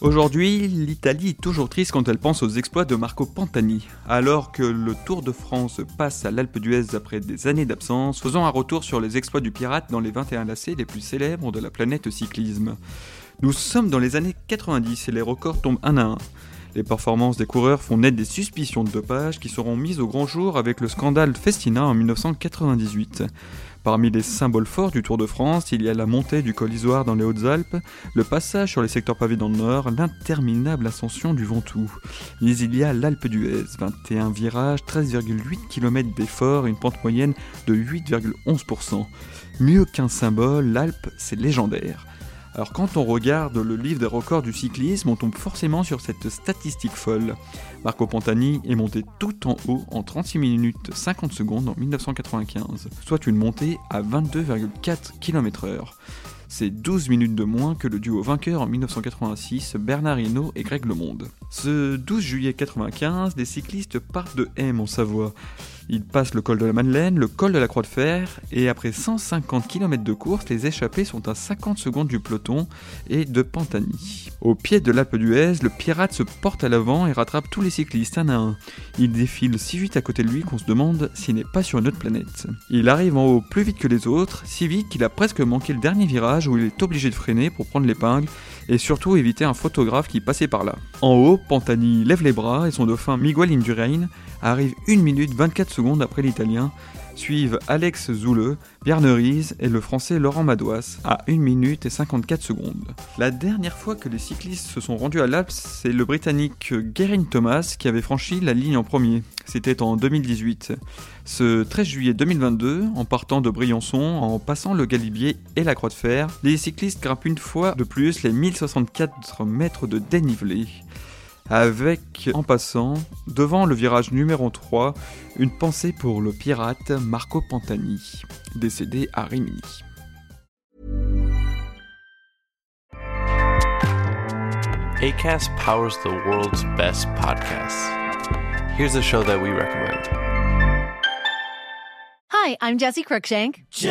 Aujourd'hui, l'Italie est toujours triste quand elle pense aux exploits de Marco Pantani. Alors que le Tour de France passe à l'Alpe d'Huez après des années d'absence, faisons un retour sur les exploits du pirate dans les 21 lacets les plus célèbres de la planète cyclisme. Nous sommes dans les années 90 et les records tombent un à un. Les performances des coureurs font naître des suspicions de dopage qui seront mises au grand jour avec le scandale Festina en 1998. Parmi les symboles forts du Tour de France, il y a la montée du col dans les Hautes-Alpes, le passage sur les secteurs pavés dans le nord, l'interminable ascension du Ventoux. Mais il y a l'Alpe d'Huez, 21 virages, 13,8 km d'effort une pente moyenne de 8,11%. Mieux qu'un symbole, l'Alpe, c'est légendaire. Alors quand on regarde le livre des records du cyclisme, on tombe forcément sur cette statistique folle. Marco Pantani est monté tout en haut en 36 minutes 50 secondes en 1995, soit une montée à 22,4 km/h. C'est 12 minutes de moins que le duo vainqueur en 1986, Bernard Hinault et Greg LeMond. Ce 12 juillet 1995, des cyclistes partent de M en Savoie. Ils passent le col de la Madeleine, le col de la Croix de Fer, et après 150 km de course, les échappés sont à 50 secondes du peloton et de Pantani. Au pied de l'Alpe d'Huez, le pirate se porte à l'avant et rattrape tous les cyclistes un à un. Il défile si vite à côté de lui qu'on se demande s'il n'est pas sur une autre planète. Il arrive en haut plus vite que les autres, si vite qu'il a presque manqué le dernier virage où il est obligé de freiner pour prendre l'épingle et surtout éviter un photographe qui passait par là. En haut, Pantani lève les bras et son dauphin Miguel Indurain arrive 1 minute 24 secondes après l'italien, suivent Alex Zoule, Bjarne Ries et le français Laurent Madouas à 1 minute et 54 secondes. La dernière fois que les cyclistes se sont rendus à l'Alps, c'est le britannique Geraint Thomas qui avait franchi la ligne en premier. C'était en 2018. Ce 13 juillet 2022, en partant de Briançon, en passant le Galibier et la Croix de Fer, les cyclistes grimpent une fois de plus les 1064 mètres de dénivelé avec, en passant, devant le virage numéro 3, une pensée pour le pirate Marco Pantani, décédé à Rimini. ACAST powers the world's best podcasts. Here's a show that we recommend. Hi, I'm Jesse Cruikshank. Jesse.